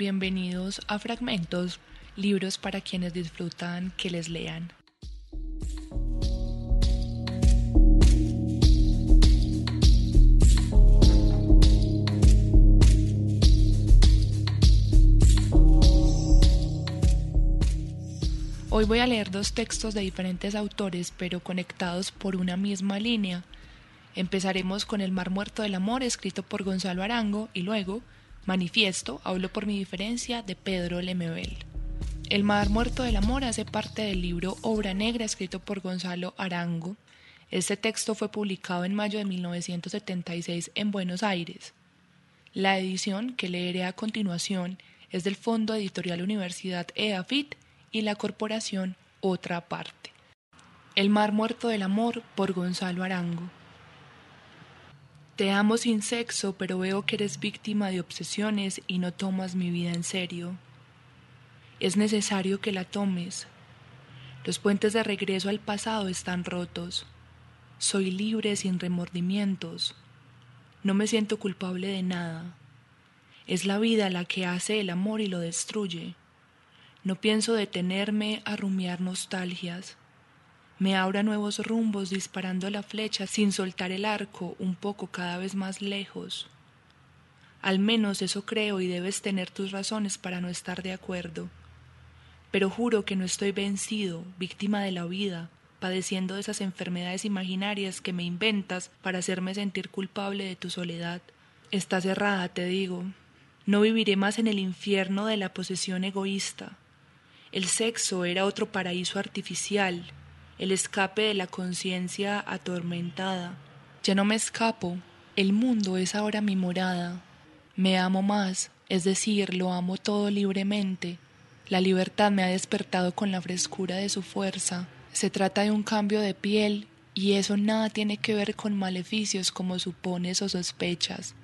bienvenidos a Fragmentos, libros para quienes disfrutan que les lean. Hoy voy a leer dos textos de diferentes autores, pero conectados por una misma línea. Empezaremos con El Mar Muerto del Amor, escrito por Gonzalo Arango, y luego Manifiesto, hablo por mi diferencia, de Pedro Lemebel. El Mar Muerto del Amor hace parte del libro Obra Negra, escrito por Gonzalo Arango. Este texto fue publicado en mayo de 1976 en Buenos Aires. La edición que leeré a continuación es del Fondo Editorial Universidad EAFIT y la corporación Otra Parte. El Mar Muerto del Amor por Gonzalo Arango. Te amo sin sexo, pero veo que eres víctima de obsesiones y no tomas mi vida en serio. Es necesario que la tomes. Los puentes de regreso al pasado están rotos. Soy libre sin remordimientos. No me siento culpable de nada. Es la vida la que hace el amor y lo destruye. No pienso detenerme a rumiar nostalgias. Me abra nuevos rumbos disparando la flecha sin soltar el arco un poco cada vez más lejos. Al menos eso creo y debes tener tus razones para no estar de acuerdo. Pero juro que no estoy vencido, víctima de la vida, padeciendo de esas enfermedades imaginarias que me inventas para hacerme sentir culpable de tu soledad. Está cerrada, te digo. No viviré más en el infierno de la posesión egoísta. El sexo era otro paraíso artificial, el escape de la conciencia atormentada. Ya no me escapo, el mundo es ahora mi morada. Me amo más, es decir, lo amo todo libremente. La libertad me ha despertado con la frescura de su fuerza. Se trata de un cambio de piel y eso nada tiene que ver con maleficios como supones o sospechas.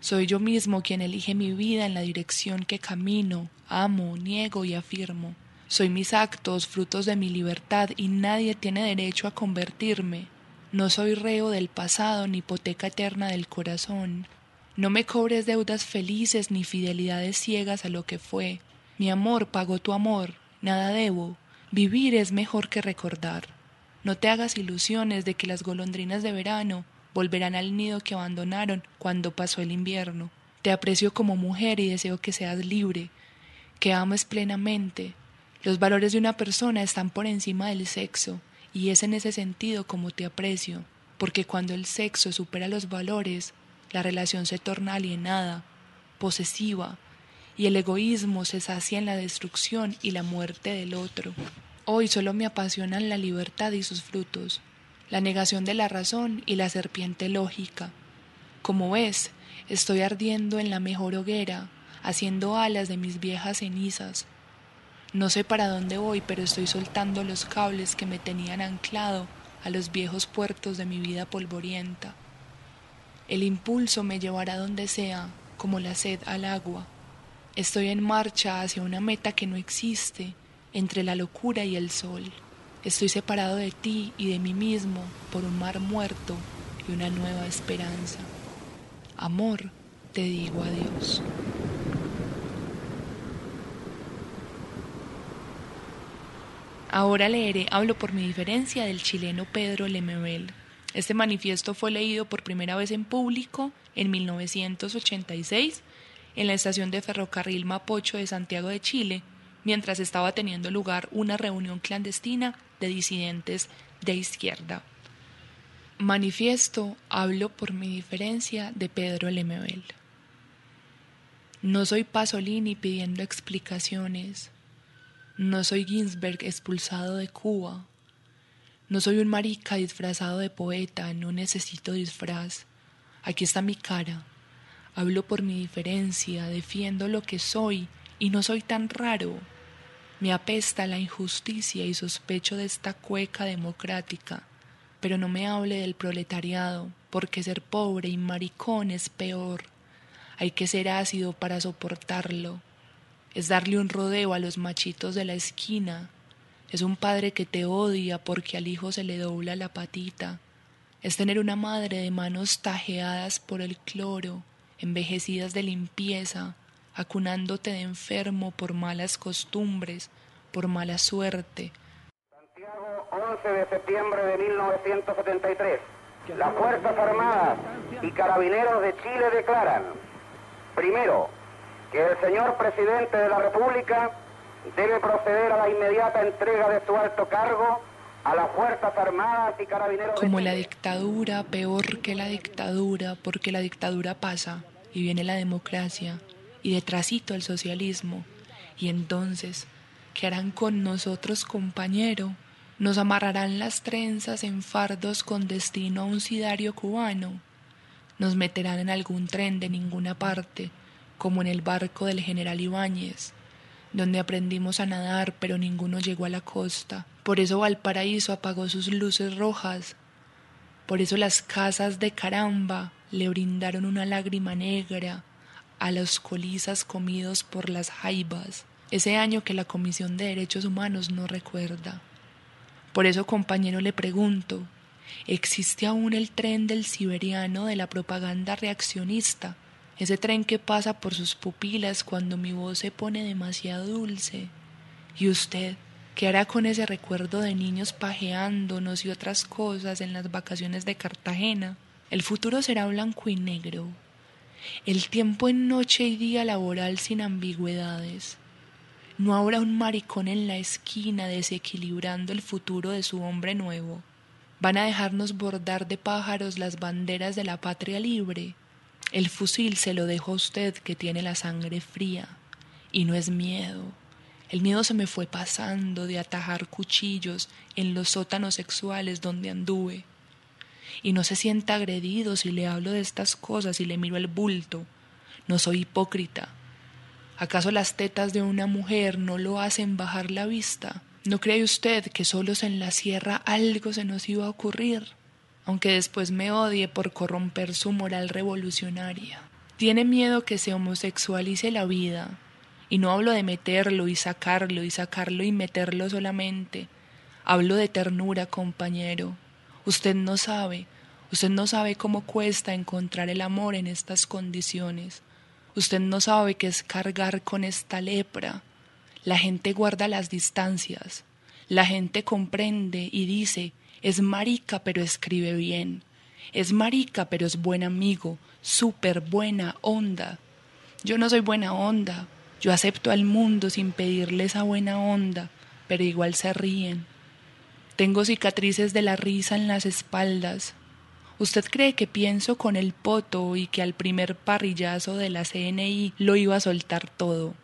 Soy yo mismo quien elige mi vida en la dirección que camino, amo, niego y afirmo. Soy mis actos, frutos de mi libertad, y nadie tiene derecho a convertirme. No soy reo del pasado ni hipoteca eterna del corazón. No me cobres deudas felices ni fidelidades ciegas a lo que fue. Mi amor pagó tu amor, nada debo. Vivir es mejor que recordar. No te hagas ilusiones de que las golondrinas de verano volverán al nido que abandonaron cuando pasó el invierno. Te aprecio como mujer y deseo que seas libre, que ames plenamente. Los valores de una persona están por encima del sexo, y es en ese sentido como te aprecio, porque cuando el sexo supera los valores, la relación se torna alienada, posesiva, y el egoísmo se sacia en la destrucción y la muerte del otro. Hoy solo me apasionan la libertad y sus frutos, la negación de la razón y la serpiente lógica. Como ves, estoy ardiendo en la mejor hoguera, haciendo alas de mis viejas cenizas. No sé para dónde voy, pero estoy soltando los cables que me tenían anclado a los viejos puertos de mi vida polvorienta. El impulso me llevará donde sea, como la sed al agua. Estoy en marcha hacia una meta que no existe, entre la locura y el sol. Estoy separado de ti y de mí mismo por un mar muerto y una nueva esperanza. Amor, te digo adiós. Ahora leeré Hablo por mi diferencia del chileno Pedro Lemebel. Este manifiesto fue leído por primera vez en público en 1986 en la estación de ferrocarril Mapocho de Santiago de Chile mientras estaba teniendo lugar una reunión clandestina de disidentes de izquierda. Manifiesto hablo por mi diferencia de Pedro Lemebel. No soy Pasolini pidiendo explicaciones. No soy Ginsberg expulsado de Cuba. No soy un marica disfrazado de poeta, no necesito disfraz. Aquí está mi cara. Hablo por mi diferencia, defiendo lo que soy y no soy tan raro. Me apesta la injusticia y sospecho de esta cueca democrática, pero no me hable del proletariado, porque ser pobre y maricón es peor. Hay que ser ácido para soportarlo. Es darle un rodeo a los machitos de la esquina. Es un padre que te odia porque al hijo se le dobla la patita. Es tener una madre de manos tajeadas por el cloro, envejecidas de limpieza, acunándote de enfermo por malas costumbres, por mala suerte. Santiago, 11 de septiembre de 1973. Las Fuerzas Armadas y Carabineros de Chile declaran, primero, que el señor presidente de la República debe proceder a la inmediata entrega de su alto cargo a las Fuerzas Armadas y Carabineros. Como la dictadura, peor que la dictadura, porque la dictadura pasa y viene la democracia y detrásito el socialismo. Y entonces, ¿qué harán con nosotros, compañero? Nos amarrarán las trenzas en fardos con destino a un sidario cubano. Nos meterán en algún tren de ninguna parte, como en el barco del general Ibáñez, donde aprendimos a nadar pero ninguno llegó a la costa. Por eso Valparaíso apagó sus luces rojas. Por eso las casas de caramba le brindaron una lágrima negra a los colizas comidos por las jaibas, ese año que la Comisión de Derechos Humanos no recuerda. Por eso, compañero, le pregunto, ¿existe aún el tren del siberiano de la propaganda reaccionista? Ese tren que pasa por sus pupilas cuando mi voz se pone demasiado dulce. ¿Y usted qué hará con ese recuerdo de niños pajeándonos y otras cosas en las vacaciones de Cartagena? El futuro será blanco y negro, el tiempo en noche y día laboral sin ambigüedades. No habrá un maricón en la esquina desequilibrando el futuro de su hombre nuevo. Van a dejarnos bordar de pájaros las banderas de la patria libre. El fusil se lo dejo a usted que tiene la sangre fría. Y no es miedo. El miedo se me fue pasando de atajar cuchillos en los sótanos sexuales donde anduve y no se sienta agredido si le hablo de estas cosas y le miro el bulto. No soy hipócrita. ¿Acaso las tetas de una mujer no lo hacen bajar la vista? ¿No cree usted que solos en la sierra algo se nos iba a ocurrir? Aunque después me odie por corromper su moral revolucionaria. Tiene miedo que se homosexualice la vida. Y no hablo de meterlo y sacarlo y sacarlo y meterlo solamente. Hablo de ternura, compañero, Usted no sabe, usted no sabe cómo cuesta encontrar el amor en estas condiciones. Usted no sabe qué es cargar con esta lepra. La gente guarda las distancias. La gente comprende y dice, es marica pero escribe bien. Es marica pero es buen amigo, súper buena onda. Yo no soy buena onda. Yo acepto al mundo sin pedirle esa buena onda, pero igual se ríen. Tengo cicatrices de la risa en las espaldas. ¿Usted cree que pienso con el poto y que al primer parrillazo de la CNI lo iba a soltar todo?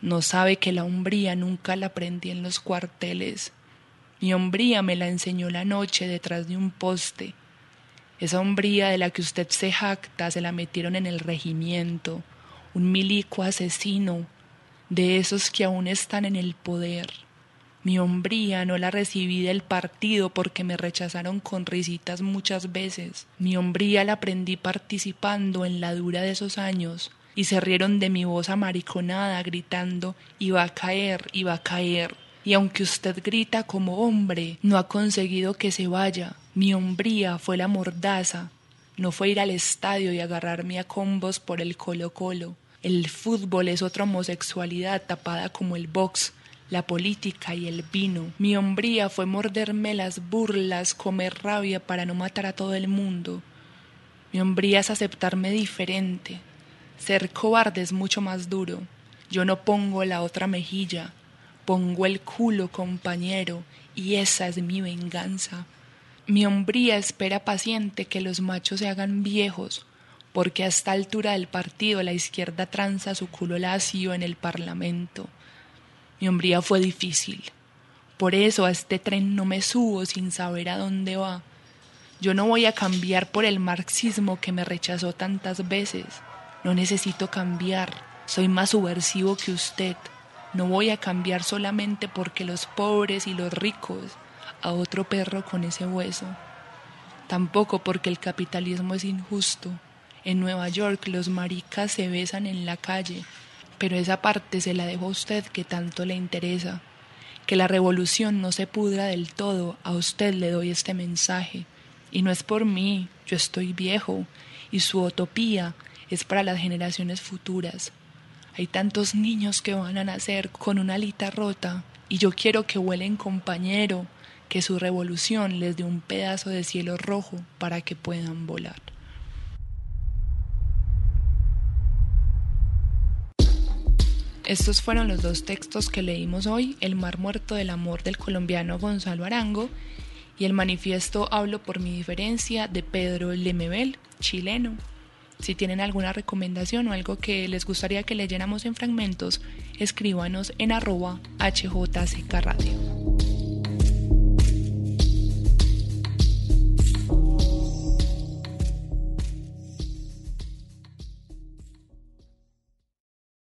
No sabe que la hombría nunca la aprendí en los cuarteles. Mi hombría me la enseñó la noche detrás de un poste. Esa hombría de la que usted se jacta se la metieron en el regimiento, un milico asesino, de esos que aún están en el poder. Mi hombría no la recibí del partido porque me rechazaron con risitas muchas veces. Mi hombría la aprendí participando en la dura de esos años y se rieron de mi voz amariconada gritando iba a caer, iba a caer. Y aunque usted grita como hombre, no ha conseguido que se vaya. Mi hombría fue la mordaza, no fue ir al estadio y agarrarme a combos por el colo colo. El fútbol es otra homosexualidad tapada como el box, la política y el vino. Mi hombría fue morderme las burlas, comer rabia para no matar a todo el mundo. Mi hombría es aceptarme diferente. Ser cobarde es mucho más duro. Yo no pongo la otra mejilla, pongo el culo, compañero, y esa es mi venganza. Mi hombría espera paciente que los machos se hagan viejos, porque a esta altura del partido la izquierda tranza su culo lacio en el Parlamento. Mi hombría fue difícil. Por eso a este tren no me subo sin saber a dónde va. Yo no voy a cambiar por el marxismo que me rechazó tantas veces. No necesito cambiar. Soy más subversivo que usted. No voy a cambiar solamente porque los pobres y los ricos a otro perro con ese hueso. Tampoco porque el capitalismo es injusto. En Nueva York los maricas se besan en la calle pero esa parte se la dejo a usted que tanto le interesa. Que la revolución no se pudra del todo, a usted le doy este mensaje. Y no es por mí, yo estoy viejo, y su utopía es para las generaciones futuras. Hay tantos niños que van a nacer con una alita rota y yo quiero que vuelen compañero, que su revolución les dé un pedazo de cielo rojo para que puedan volar. Estos fueron los dos textos que leímos hoy, El Mar Muerto del Amor del colombiano Gonzalo Arango y el manifiesto Hablo por mi diferencia de Pedro Lemebel, chileno. Si tienen alguna recomendación o algo que les gustaría que leyéramos en fragmentos, escríbanos en arroba HJCK Radio.